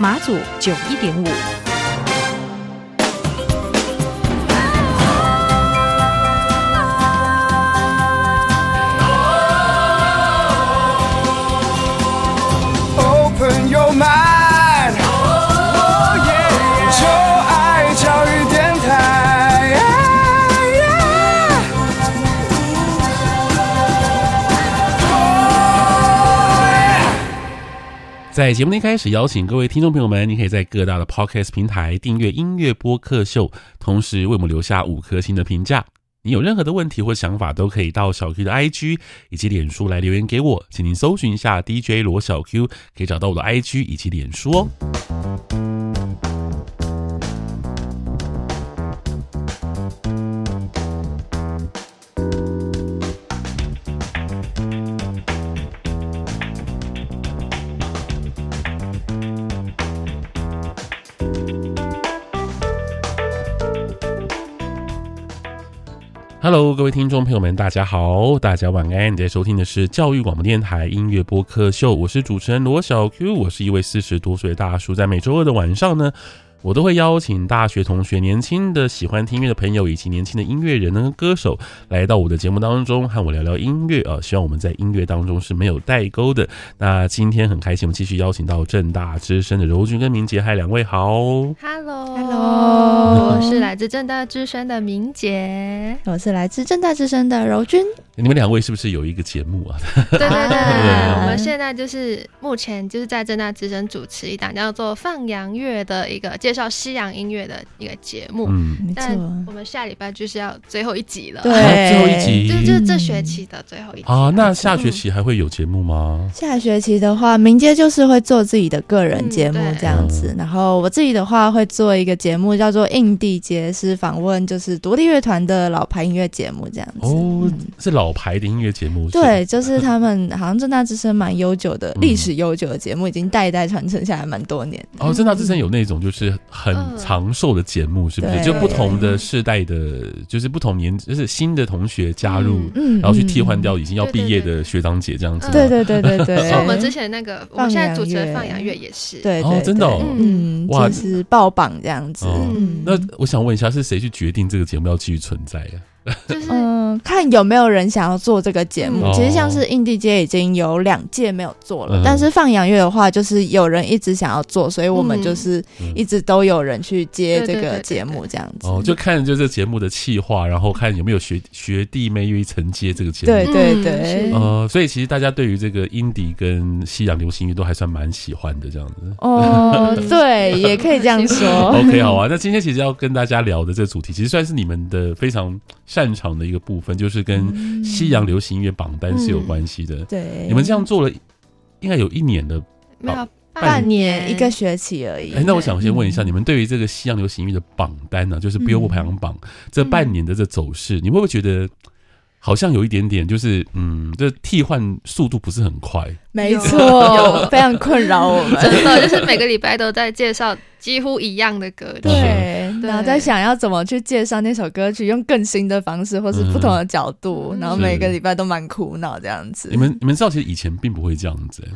马祖九一点五。在节目的一开始，邀请各位听众朋友们，你可以在各大的 Podcast 平台订阅音乐播客秀，同时为我们留下五颗星的评价。你有任何的问题或想法，都可以到小 Q 的 IG 以及脸书来留言给我，请您搜寻一下 DJ 罗小 Q，可以找到我的 IG 以及脸书哦。Hello，各位听众朋友们，大家好，大家晚安。你在收听的是教育广播电台音乐播客秀，我是主持人罗小 Q，我是一位四十多岁的大叔，在每周二的晚上呢。我都会邀请大学同学、年轻的喜欢听音乐的朋友以及年轻的音乐人跟歌手来到我的节目当中，和我聊聊音乐啊。希望我们在音乐当中是没有代沟的。那今天很开心，我们继续邀请到正大之声的柔君跟明杰，嗨，两位好。Hello，Hello，我是来自正大之声的明杰，我是来自正大之声的柔君。你们两位是不是有一个节目啊？对对对，我们现在就是目前就是在正大之声主持一档叫做《放羊乐》的一个介绍西洋音乐的一个节目。嗯，但我们下礼拜就是要最后一集了，对，最后一集，就就是这学期的最后一集啊。那下学期还会有节目吗？下学期的话，明街就是会做自己的个人节目这样子，然后我自己的话会做一个节目叫做《印地街》，是访问就是独立乐团的老牌音乐节目这样子。哦，是老。牌的音乐节目，对，就是他们好像正大之声蛮悠久的历史悠久的节目，已经代代传承下来蛮多年。哦，正大之声有那种就是很长寿的节目，是不是？就不同的世代的，就是不同年，就是新的同学加入，然后去替换掉已经要毕业的学长姐这样子。对对对对对。像 我们之前那个，我们现在主持的放羊月也是，对哦，真的，嗯，哇，是爆榜这样子。那我想问一下，是谁去决定这个节目要继续存在呀？就是嗯，看有没有人想要做这个节目。其实像是印地街已经有两届没有做了，但是放洋乐的话，就是有人一直想要做，所以我们就是一直都有人去接这个节目这样子。哦，就看就这节目的企划，然后看有没有学学弟妹愿意承接这个节目。对对对。呃，所以其实大家对于这个印地跟西洋流行乐都还算蛮喜欢的这样子。哦，对，也可以这样说。OK，好啊。那今天其实要跟大家聊的这个主题，其实算是你们的非常。擅长的一个部分就是跟西洋流行音乐榜单是有关系的。对，你们这样做了应该有一年的，没有半年。一个学期而已。哎，那我想先问一下，你们对于这个西洋流行音乐的榜单呢，就是 Billboard 排行榜这半年的这走势，你会不会觉得好像有一点点，就是嗯，这替换速度不是很快？没错，非常困扰我们。真的，就是每个礼拜都在介绍几乎一样的歌曲。对。然后在想要怎么去介绍那首歌曲，用更新的方式或是不同的角度，嗯、然后每个礼拜都蛮苦恼这样子。你们你们知道，其实以前并不会这样子。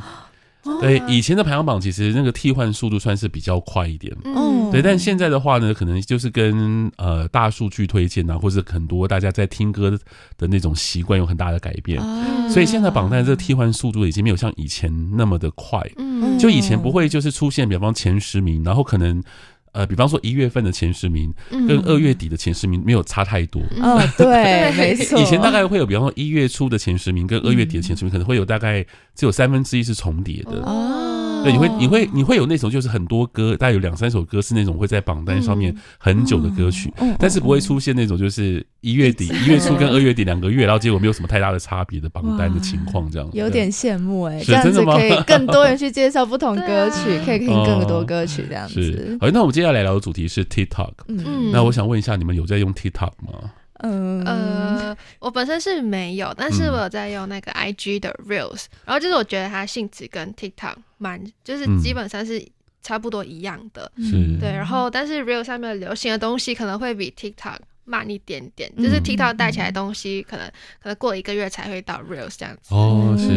对，以前的排行榜其实那个替换速度算是比较快一点。嗯，对，但现在的话呢，可能就是跟呃大数据推荐啊，或者很多大家在听歌的那种习惯有很大的改变。嗯，所以现在榜单这个替换速度已经没有像以前那么的快。嗯，就以前不会就是出现，比方前十名，然后可能。呃，比方说一月份的前十名跟二月底的前十名没有差太多。嗯、哦，对，没错。以前大概会有，比方说一月初的前十名跟二月底的前十名可能会有大概只有三分之一是重叠的。哦。对，你会你会你会有那种就是很多歌，大概有两三首歌是那种会在榜单上面很久的歌曲，但是不会出现那种就是一月底一月初跟二月底两个月，然后结果没有什么太大的差别的榜单的情况，这样有点羡慕哎，这样子可以更多人去介绍不同 歌曲，可以听更多歌曲这样子。好，那我们接下来聊的主题是 TikTok，嗯，那我想问一下，你们有在用 TikTok 吗？嗯。呃，我本身是没有，但是我有在用那个 IG 的 Reels，、嗯、然后就是我觉得它性质跟 TikTok 蛮，就是基本上是差不多一样的，嗯、对。然后但是 Reels 上面流行的东西可能会比 TikTok 慢一点点，就是 TikTok 带起来的东西可能可能过一个月才会到 Reels 这样子。哦，是。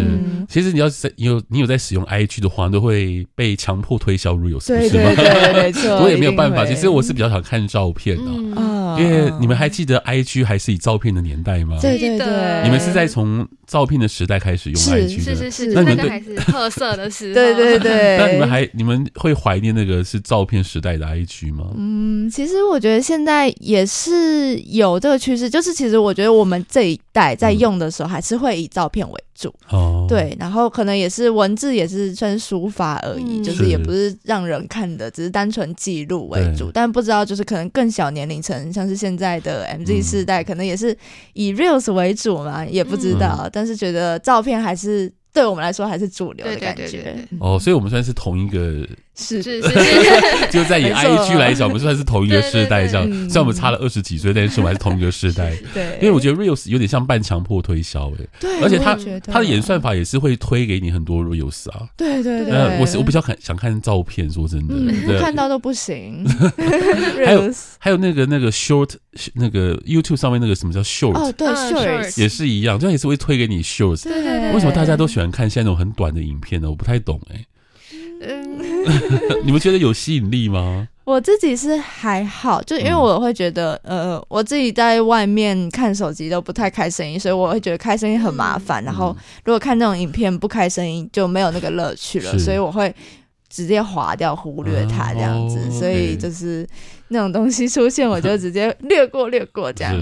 其实你要在你有你有在使用 IG 的话，都会被强迫推销 Reels，对对对，没 错。我也没有办法，其实我是比较想看照片的。嗯因为你们还记得 IG 还是以照片的年代吗？对对对，你们是在从照片的时代开始用 IG 的，是是是，那你们还是特色的时候，对对对。那你们还你们会怀念那个是照片时代的 IG 吗？嗯，其实我觉得现在也是有这个趋势，就是其实我觉得我们这一代在用的时候还是会以照片为主，哦，对，然后可能也是文字也是算书法而已，就是也不是让人看的，只是单纯记录为主，但不知道就是可能更小年龄层像。是现在的 MZ 世代，可能也是以 Reels 为主嘛，也不知道，嗯、但是觉得照片还是对我们来说还是主流的感觉。哦，所以我们算是同一个。是是是，就在以 IG 来讲，我们算是同一个世代，这样。虽然我们差了二十几岁，但是我们还是同一个世代。对，因为我觉得 Reels 有点像半强迫推销，哎，对，而且它它的演算法也是会推给你很多 Reels 啊。对对对，我是我比较看想看照片，说真的，不看到都不行。还有还有那个那个 Short，那个 YouTube 上面那个什么叫 Short？哦，对，Short 也是一样，这样也是会推给你 Short。对对对，为什么大家都喜欢看现在那种很短的影片呢？我不太懂，哎。嗯，你们觉得有吸引力吗？我自己是还好，就因为我会觉得，嗯、呃，我自己在外面看手机都不太开声音，所以我会觉得开声音很麻烦。嗯、然后如果看那种影片不开声音，就没有那个乐趣了，所以我会直接划掉、忽略它这样子。所以就是。那种东西出现，我就直接略过略过这样。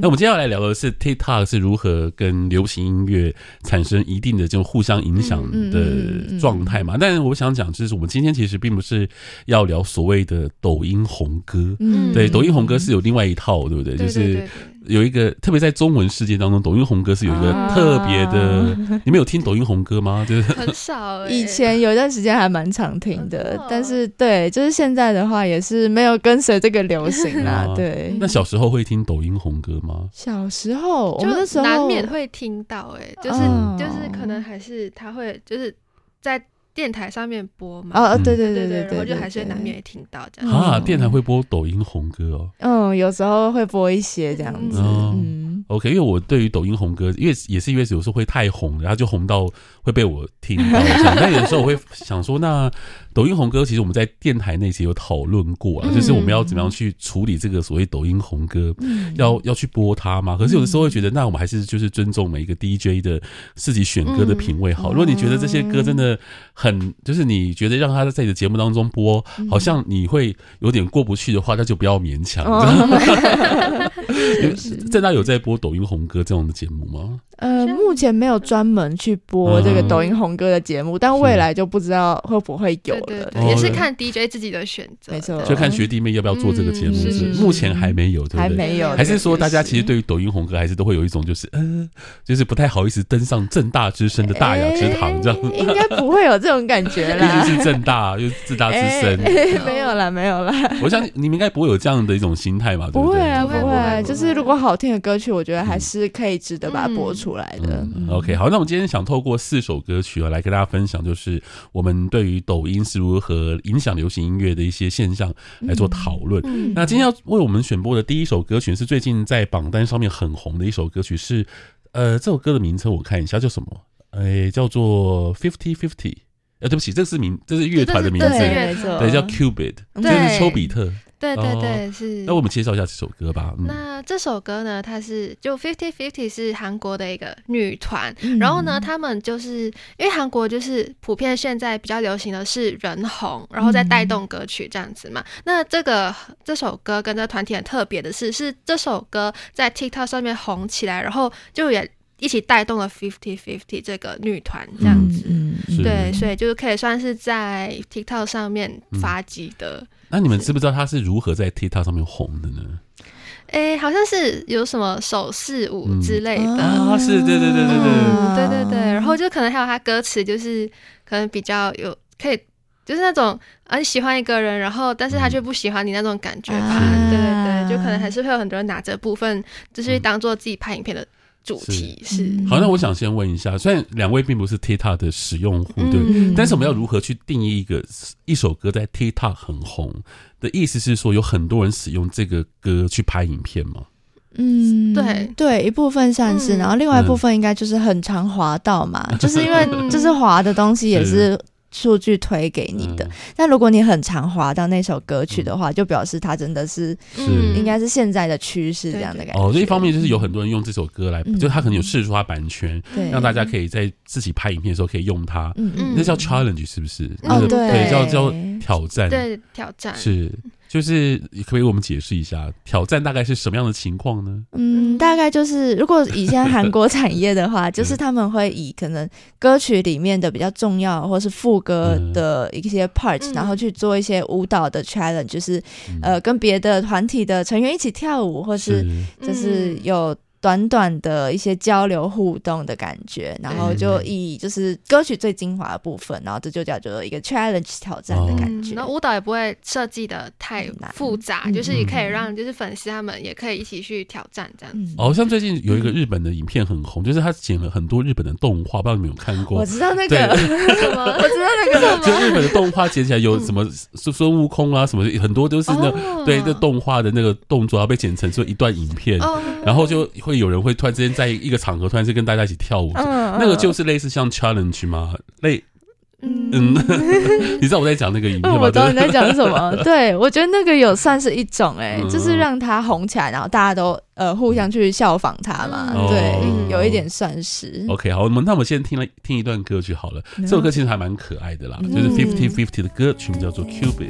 那我们接下来聊的是 TikTok 是如何跟流行音乐产生一定的这种互相影响的状态嘛？但是我想讲，就是我们今天其实并不是要聊所谓的抖音红歌。嗯，对，抖音红歌是有另外一套，对不对？就是有一个特别在中文世界当中，抖音红歌是有一个特别的。你们有听抖音红歌吗？就是很少，以前有一段时间还蛮常听的，但是对，就是现在的话也是没有跟。跟随这个流行啦，啊、对。那小时候会听抖音红歌吗？小时候，就难免会听到、欸，哎，就是、哦、就是可能还是他会就是在电台上面播嘛。哦，对对对对对，然后就还是难免会听到这样。啊，电台会播抖音红歌哦。嗯，有时候会播一些这样子。嗯。OK，因为我对于抖音红歌，因为也是因为有时候会太红，然后就红到会被我听到。但有时候我会想说，那抖音红歌其实我们在电台那期有讨论过啊，就是我们要怎么样去处理这个所谓抖音红歌，要要去播它吗。可是有的时候会觉得，那我们还是就是尊重每一个 DJ 的自己选歌的品味好。如果你觉得这些歌真的很，就是你觉得让他在你的节目当中播，好像你会有点过不去的话，那就不要勉强。政大有在播抖音红歌这样的节目吗？呃，目前没有专门去播这个抖音红歌的节目，但未来就不知道会不会有了。也是看 DJ 自己的选择，没错，就看学弟妹要不要做这个节目。是。目前还没有，还没有，还是说大家其实对于抖音红歌还是都会有一种就是呃，就是不太好意思登上正大之声的大雅之堂这样。应该不会有这种感觉啦，毕竟是正大又是政大之声，没有啦，没有啦。我想你们应该不会有这样的一种心态吧？不会啊，不会，就是如果好听的歌曲，我觉得还是可以值得把它播出来的。OK，好，那我们今天想透过四首歌曲啊，来跟大家分享，就是我们对于抖音是如何影响流行音乐的一些现象来做讨论。嗯、那今天要为我们选播的第一首歌曲是最近在榜单上面很红的一首歌曲，是呃，这首歌的名称我看一下叫什么？哎、欸，叫做 Fifty Fifty。呃，对不起，这是名，这是乐团的名字，对，叫 Cubit，这是丘比特。对对对，哦、是。那我们介绍一下这首歌吧。嗯、那这首歌呢，它是就 Fifty Fifty 是韩国的一个女团，嗯、然后呢，他们就是因为韩国就是普遍现在比较流行的是人红，然后再带动歌曲这样子嘛。嗯、那这个这首歌跟这团体很特别的是，是这首歌在 TikTok 上面红起来，然后就也。一起带动了 Fifty Fifty 这个女团这样子，对，所以就是可以算是在 TikTok 上面发迹的、嗯。那你们知不知道他是如何在 TikTok 上面红的呢？哎、欸，好像是有什么手势舞之类的、嗯、啊，是对对对对对，嗯、对对对，然后就可能还有他歌词，就是可能比较有可以，就是那种啊你喜欢一个人，然后但是他却不喜欢你那种感觉吧，嗯、对对对，就可能还是会有很多人拿这部分，就是当做自己拍影片的。主题是，是。好，那我想先问一下，虽然两位并不是 TikTok 的使用户，对，嗯、但是我们要如何去定义一个一首歌在 TikTok 很红的意思是说，有很多人使用这个歌去拍影片吗？嗯，对。对，一部分算是，然后另外一部分应该就是很常滑到嘛，嗯、就是因为就是滑的东西也是。数据推给你的，但如果你很常滑到那首歌曲的话，就表示它真的是，应该是现在的趋势这样的感觉。哦，这一方面就是有很多人用这首歌来，就他可能有试出他版权，让大家可以在自己拍影片的时候可以用它。嗯嗯，那叫 challenge 是不是？哦，对，叫叫挑战。对，挑战是。就是可不可以我们解释一下挑战大概是什么样的情况呢？嗯，大概就是如果以前韩国产业的话，就是他们会以可能歌曲里面的比较重要或是副歌的一些 parts，、嗯、然后去做一些舞蹈的 challenge，就是、嗯、呃跟别的团体的成员一起跳舞，或是就是有。短短的一些交流互动的感觉，然后就以就是歌曲最精华的部分，然后这就叫做一个 challenge 挑战的感觉。那、嗯、舞蹈也不会设计的太复杂，就是也可以让就是粉丝他们也可以一起去挑战这样子。哦，像最近有一个日本的影片很红，就是他剪了很多日本的动画，不知道你们有看过？我知道那个。什么，我知道那个。什么，就日本的动画剪起来有什么孙孙悟空啊什么，很多都是那、哦、对那动画的那个动作要被剪成说一段影片，哦、然后就会有人会突然之间。在一个场合，突然间跟大家一起跳舞，嗯、那个就是类似像 challenge 吗？类，嗯，嗯 你知道我在讲那个影片吗？我知道你在讲什么。对，我觉得那个有算是一种、欸，哎、嗯，就是让他红起来，然后大家都呃互相去效仿他嘛。嗯、对，嗯、有一点算是。OK，好，我们那我们先听了听一段歌曲好了。嗯、这首歌其实还蛮可爱的啦，嗯、就是 Fifty Fifty 的歌曲名叫做 Cupid。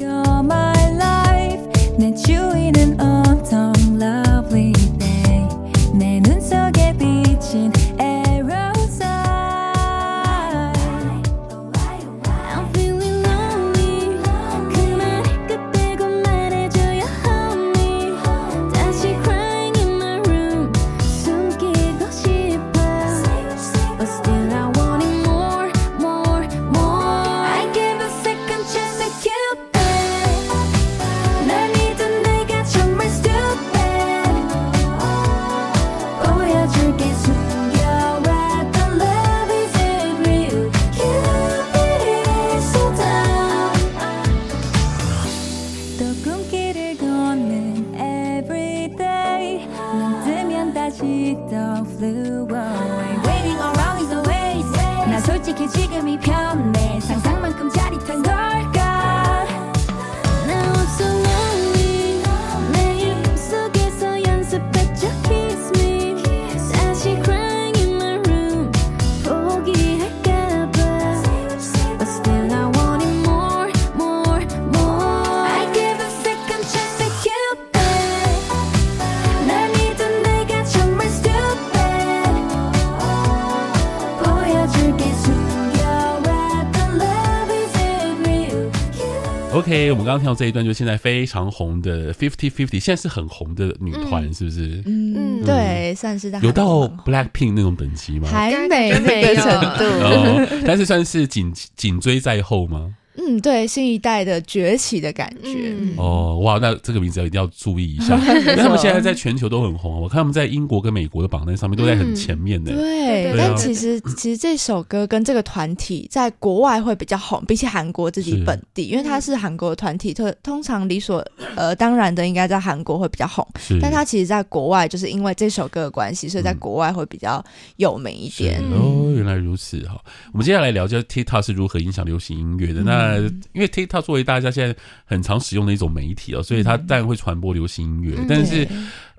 我们刚刚听到这一段，就是现在非常红的 Fifty Fifty，现在是很红的女团，是不是？嗯，嗯对，算是有到 Blackpink 那种等级吗？还没那个程度，哦，但是算是紧紧追在后吗？嗯，对，新一代的崛起的感觉。嗯、哦，哇，那这个名字一定要注意一下，因为他们现在在全球都很红。我看他们在英国跟美国的榜单上面都在很前面的。嗯、对，对但其实其实这首歌跟这个团体在国外会比较红，比起韩国自己本地，因为它是韩国的团体，特通常理所呃当然的应该在韩国会比较红。但他其实在国外就是因为这首歌的关系，所以在国外会比较有名一点。哦，原来如此哈。我们接下来聊，就 TikTok 是如何影响流行音乐的。嗯、那因为 TikTok 作为大家现在很常使用的一种媒体哦，所以它当然会传播流行音乐。嗯、但是，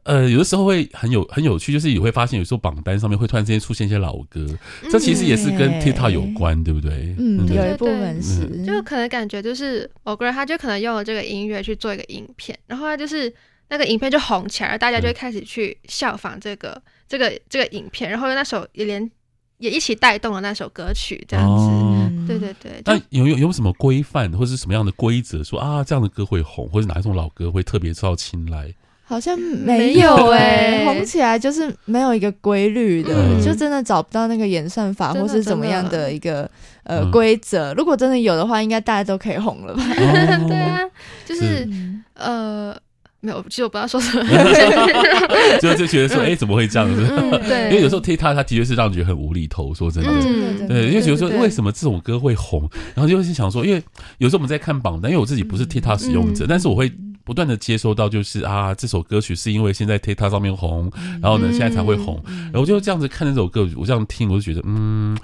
呃，有的时候会很有很有趣，就是你会发现有时候榜单上面会突然之间出现一些老歌，嗯、这其实也是跟 TikTok 有关，对不对？嗯，有一部分是，嗯、就可能感觉就是某个人他就可能用了这个音乐去做一个影片，然后他就是那个影片就红起来，大家就会开始去效仿这个、嗯、这个这个影片，然后那首也连也一起带动了那首歌曲，这样子。哦、对对对。那有有有什么规范或是什么样的规则，说啊这样的歌会红，或者哪一种老歌会特别受到青睐？好像 没有哎、欸，红起来就是没有一个规律的，嗯、就真的找不到那个演算法或是怎么样的一个呃规则。如果真的有的话，应该大家都可以红了吧？哦、对啊，就是，是呃，没有，其实我不知道说什么，就就觉得说，哎、欸，怎么会这样子？嗯、对，因为有时候 TikTok 它的确是让人觉得很无厘头，说真的，嗯、对，因为觉得说为什么这种歌会红，然后就是想说，因为有时候我们在看榜单，因为我自己不是 TikTok 使用者，嗯、但是我会。不断的接收到就是啊，这首歌曲是因为现在 TikTok 上面红，然后呢现在才会红，然后我就这样子看这首歌，我这样听我就觉得嗯。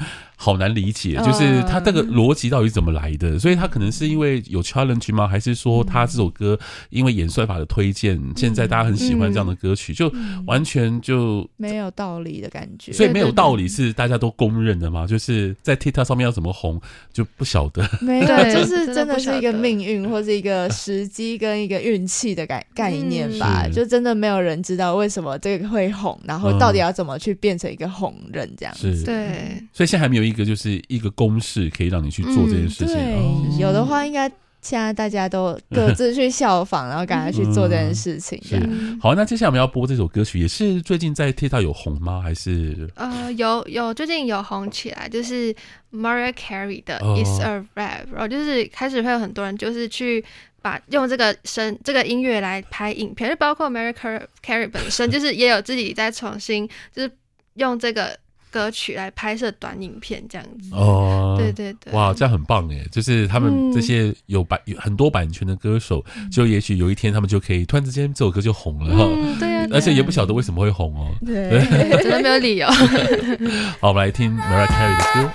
好难理解，就是他这个逻辑到底怎么来的？所以他可能是因为有 challenge 吗？还是说他这首歌因为演算法的推荐，现在大家很喜欢这样的歌曲，就完全就没有道理的感觉。所以没有道理是大家都公认的吗？就是在 TikTok 上面要怎么红就不晓得。没有，就是真的是一个命运或是一个时机跟一个运气的概概念吧。就真的没有人知道为什么这个会红，然后到底要怎么去变成一个红人这样子。对，所以现在还没有一。个就是一个公式，可以让你去做这件事情。对，有的话应该现在大家都各 自去效仿，然后赶快去做这件事情。是好，那接下来我们要播这首歌曲，也是最近在 TikTok 有红吗？还是呃，有有最近有红起来，就是 Mariah Carey 的 It's a Rap，然后就是开始会有很多人就是去把用这个声这个音乐来拍影片，就包括 Mariah Carey 本身，就是也有自己在重新就是用这个。歌曲来拍摄短影片这样子。哦，对对对，哇，这样很棒哎！就是他们这些有版有很多版权的歌手，就也许有一天他们就可以突然之间这首歌就红了哈，对啊，而且也不晓得为什么会红哦，对，真的没有理由。好，我们来听 Mariah Carey 的歌。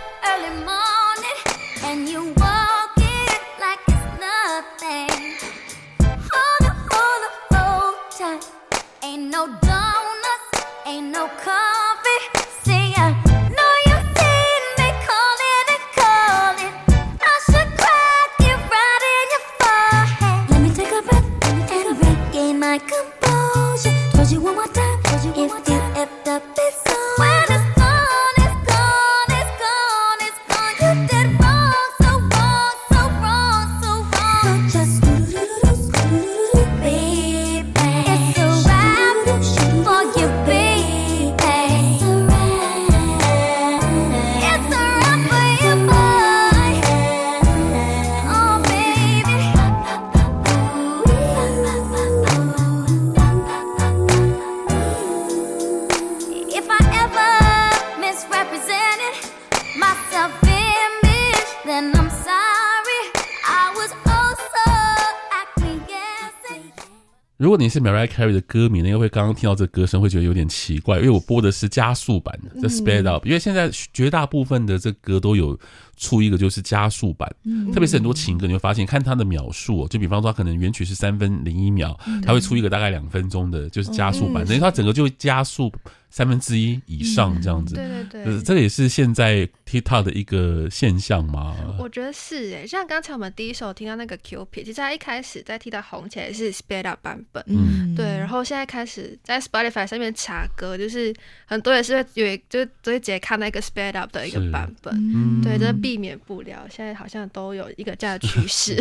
果你是 Mariah Carey 的歌迷，应该会刚刚听到这歌声会觉得有点奇怪，因为我播的是加速版的，这 Sped Up，因为现在绝大部分的这歌都有出一个就是加速版，特别是很多情歌，你会发现看它的秒数，就比方说它可能原曲是三分零一秒，它会出一个大概两分钟的，就是加速版，等于它整个就会加速。三分之一以上这样子，对对对，这个也是现在 TikTok 的一个现象吗？我觉得是诶，像刚才我们第一首听到那个 Cupid，其实它一开始在 TikTok 红起来是 Sped Up 版本，嗯，对，然后现在开始在 Spotify 上面查歌，就是很多也是会有，就是都会直接看那个 Sped Up 的一个版本，嗯，对，这避免不了，现在好像都有一个这样的趋势。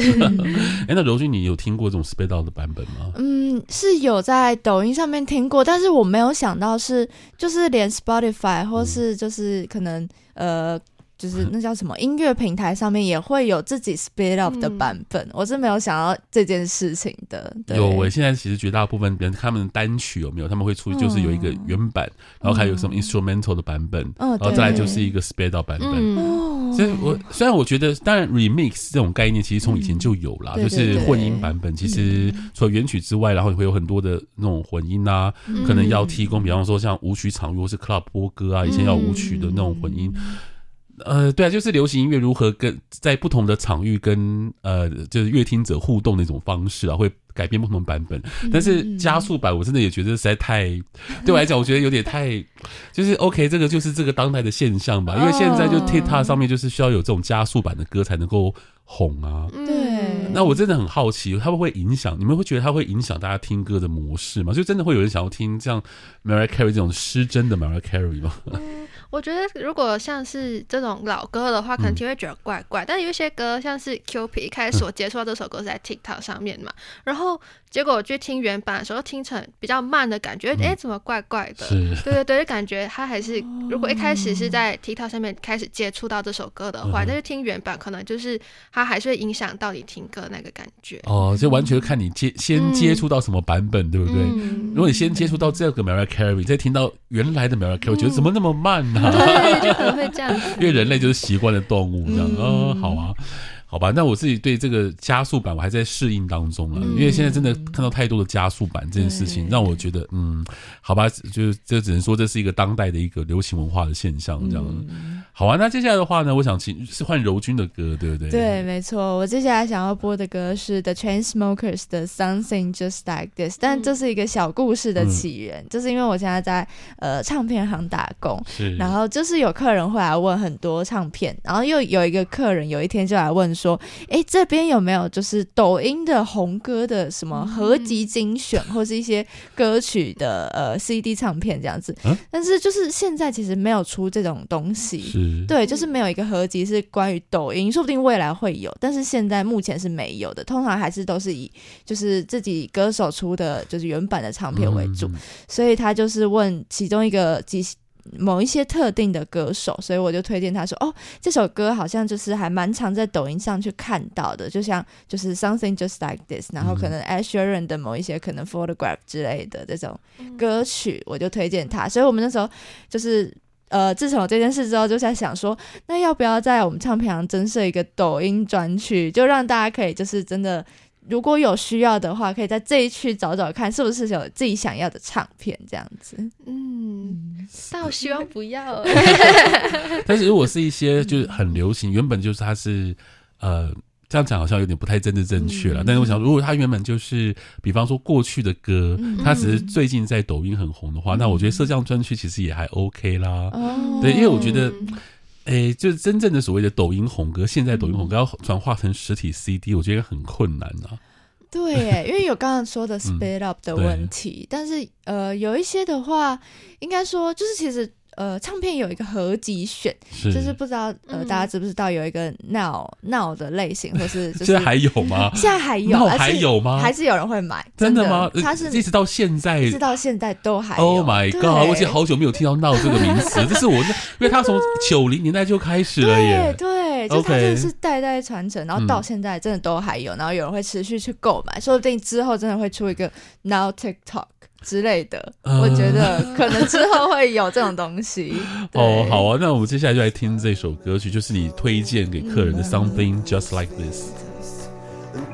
哎，那柔君，你有听过这种 Sped Up 的版本吗？嗯，是有在抖音上面听过，但是我没有想到是。就是连 Spotify 或是就是可能呃，就是那叫什么音乐平台上面也会有自己 Spit Up 的版本，嗯、我是没有想到这件事情的。对有，我现在其实绝大部分人他们单曲有没有，他们会出就是有一个原版，嗯、然后还有什么 instrumental 的版本，嗯、然后再来就是一个 Spit Up 版本。嗯所以我虽然我觉得，当然 remix 这种概念其实从以前就有了，就是混音版本。其实除了原曲之外，然后也会有很多的那种混音啊，可能要提供，比方说像舞曲场域或是 club 播歌啊，以前要舞曲的那种混音。呃，对啊，就是流行音乐如何跟在不同的场域跟呃，就是乐听者互动的一种方式啊，会改变不同版本。但是加速版，我真的也觉得实在太，对我来讲，我觉得有点太，就是 OK，这个就是这个当代的现象吧。因为现在就 TikTok 上面就是需要有这种加速版的歌才能够红啊。对。那我真的很好奇，它会不会影响？你们会觉得它会影响大家听歌的模式吗？就真的会有人想要听像 Mariah Carey 这种失真的 Mariah Carey 吗？嗯我觉得如果像是这种老歌的话，可能听会觉得怪怪。嗯、但有一些歌，像是 Cupid 一开始我接触到这首歌是在 TikTok 上面嘛，嗯、然后结果我去听原版的时候，听成比较慢的感觉，哎、嗯，怎么怪怪的？是对对对，就感觉他还是如果一开始是在 TikTok 上面开始接触到这首歌的话，但是、嗯、听原版可能就是它还是会影响到你听歌那个感觉。哦，就完全看你接先接触到什么版本，嗯、对不对？嗯、如果你先接触到这个 Mariah Carey，再听到原来的 Mariah Carey，觉得怎么那么慢呢、啊？对，就可能会这样。因为人类就是习惯的动物，这样，嗯、哦，好啊。好吧，那我自己对这个加速版我还在适应当中了，嗯、因为现在真的看到太多的加速版这件事情，让我觉得，嗯，好吧，就这只能说这是一个当代的一个流行文化的现象，这样。嗯、好啊，那接下来的话呢，我想请是换柔君的歌，对不对？对，没错，我接下来想要播的歌是 The Chainsmokers 的 Something Just Like This，但这是一个小故事的起源，嗯、就是因为我现在在呃唱片行打工，是然后就是有客人会来问很多唱片，然后又有一个客人有一天就来问说。说，哎，这边有没有就是抖音的红歌的什么合集精选，嗯、或是一些歌曲的呃 CD 唱片这样子？啊、但是就是现在其实没有出这种东西，对，就是没有一个合集是关于抖音，说不定未来会有，但是现在目前是没有的。通常还是都是以就是自己歌手出的，就是原版的唱片为主，嗯、所以他就是问其中一个几。某一些特定的歌手，所以我就推荐他说：“哦，这首歌好像就是还蛮常在抖音上去看到的，就像就是 Something Just Like This，然后可能 Ed Sheeran 的某一些可能 Photograph 之类的这种歌曲，我就推荐他。所以我们那时候就是呃，自从有这件事之后，就在想说，那要不要在我们唱片行增设一个抖音专区，就让大家可以就是真的。”如果有需要的话，可以在这一区找找看，是不是有自己想要的唱片这样子。嗯，但我希望不要。但是如果是一些就是很流行，原本就是它是呃这样讲好像有点不太政治正确了。嗯、但是我想，如果它原本就是比方说过去的歌，嗯、它只是最近在抖音很红的话，嗯、那我觉得设这样专区其实也还 OK 啦。哦、对，因为我觉得。哎、欸，就是真正的所谓的抖音红歌，现在抖音红歌要转化成实体 CD，我觉得很困难啊。对，哎，因为有刚刚说的 speed up 的问题，嗯、但是呃，有一些的话，应该说就是其实。呃，唱片有一个合集选，是就是不知道呃，大家知不知道有一个 now now 的类型，或是 就是现在还有吗？现在还有，还有吗？还是有人会买？真的吗？它是一直到现在，一直到现在都还有。Oh my god！我已经好久没有听到 now 这个名词，这是我，因为它从九零年代就开始了耶。对，就它真的是代代传承，然后到现在真的都还有，然后有人会持续去购买，说不定之后真的会出一个 now TikTok。之类的，呃、我觉得可能之后会有这种东西。哦，好啊，那我们接下来就来听这首歌曲，就是你推荐给客人的《Something Just Like This》。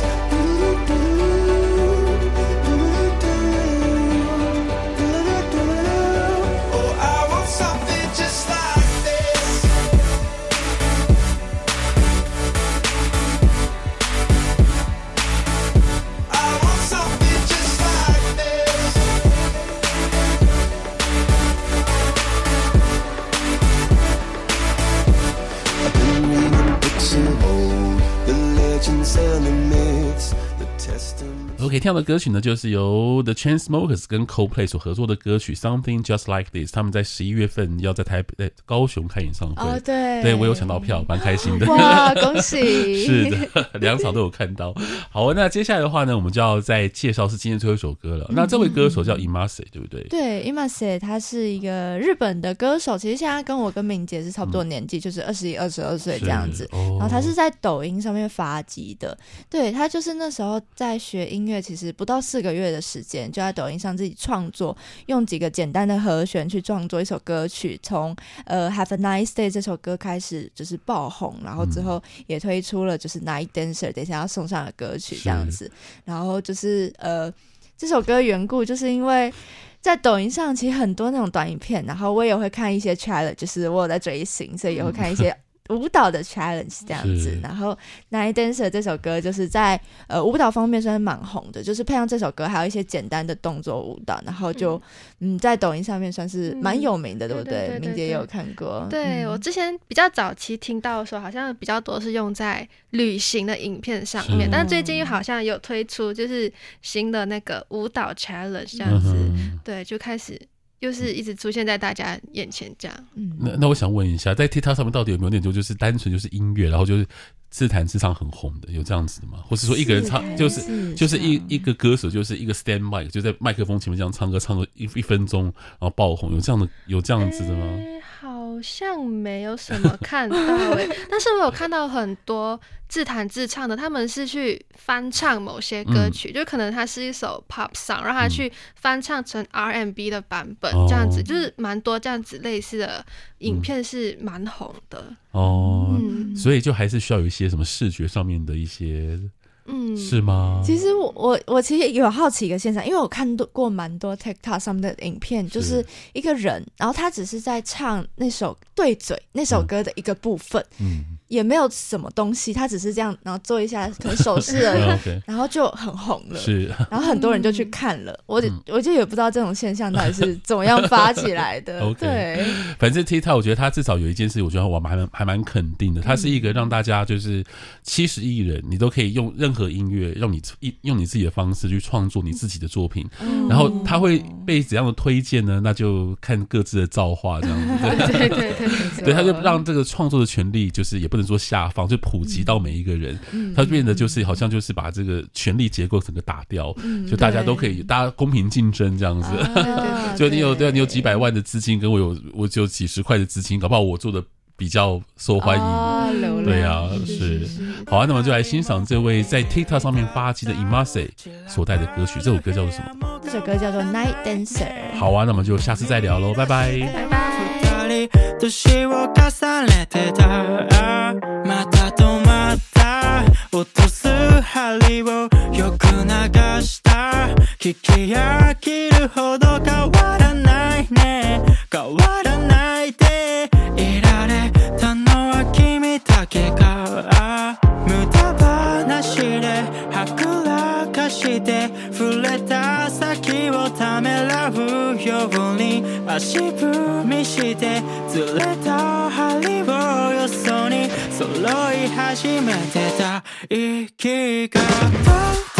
Christ. 可以听到的歌曲呢，就是由 The Chainsmokers 跟 Coldplay 所合作的歌曲 Something Just Like This。他们在十一月份要在台北、高雄开演唱会。哦，对，对我有抢到票，蛮开心的。哇，恭喜！是的，两场都有看到。好，那接下来的话呢，我们就要再介绍是今天最后一首歌了。那这位歌手叫 iMasen，对不对？对，iMasen 他是一个日本的歌手，其实现在跟我跟敏捷是差不多年纪，嗯、就是二十一、二十二岁这样子。哦、然后他是在抖音上面发迹的。对，他就是那时候在学音乐。乐其实不到四个月的时间，就在抖音上自己创作，用几个简单的和弦去创作一首歌曲，从呃 Have a Nice Day 这首歌开始就是爆红，然后之后也推出了就是 Night Dancer 等一下要送上的歌曲这样子，然后就是呃这首歌缘故就是因为。在抖音上，其实很多那种短影片，然后我也会看一些 challenge，就是我有在追星，所以也会看一些。舞蹈的 challenge 这样子，然后《Night Dancer》这首歌就是在呃舞蹈方面算是蛮红的，就是配上这首歌，还有一些简单的动作舞蹈，然后就嗯，嗯在抖音上面算是蛮有名的，嗯、对不对？明姐也有看过。对、嗯、我之前比较早期听到的时候，好像比较多是用在旅行的影片上面，但最近又好像有推出就是新的那个舞蹈 challenge 这样子，嗯、对，就开始。就是一直出现在大家眼前这样。嗯，那那我想问一下，在 TikTok 上面到底有没有那种就是单纯就是音乐，然后就是自弹自唱很红的，有这样子的吗？或是说一个人唱就是是就是一一个歌手就是一个 stand mic 就在麦克风前面这样唱歌唱个一一分钟，然后爆红，有这样的有这样子的吗？欸好像没有什么看到诶、欸，但是我有看到很多自弹自唱的，他们是去翻唱某些歌曲，嗯、就可能它是一首 pop song，让他去翻唱成 RMB 的版本，这样子、嗯、就是蛮多这样子类似的影片是蛮红的。哦。嗯，所以就还是需要有一些什么视觉上面的一些。嗯，是吗？其实我我我其实有好奇一个现象，因为我看过蛮多 TikTok 上面的影片，就是一个人，然后他只是在唱那首对嘴那首歌的一个部分，嗯。嗯也没有什么东西，他只是这样，然后做一下可能手势而已 然后就很红了。是，然后很多人就去看了。我我就也不知道这种现象到底是怎么样发起来的。对，反正 TikTok 我觉得他至少有一件事，我觉得我们还蛮还蛮肯定的。它是一个让大家就是七十亿人，你都可以用任何音乐，用你一用你自己的方式去创作你自己的作品。嗯、然后他会被怎样的推荐呢？那就看各自的造化这样子。对对对对，他就让这个创作的权利就是也不能。说下放就普及到每一个人，嗯、他变得就是好像就是把这个权力结构整个打掉，嗯、就大家都可以，大家公平竞争这样子。啊、就你有对啊，你有几百万的资金，跟我有我就几十块的资金，搞不好我做的比较受欢迎。啊、对啊，是，是好啊，那么就来欣赏这位在 TikTok 上面发迹的 imacy 所带的歌曲，这首歌叫做什么？这首歌叫做 Night Dancer。好啊，那么就下次再聊喽，拜拜，拜拜。年を重ねてた。また止まった。落とす針をよく流した。聞き飽きるほど変わらないね。変わらない。うように足踏みしてずれた針をよそに揃い始めてた。息がと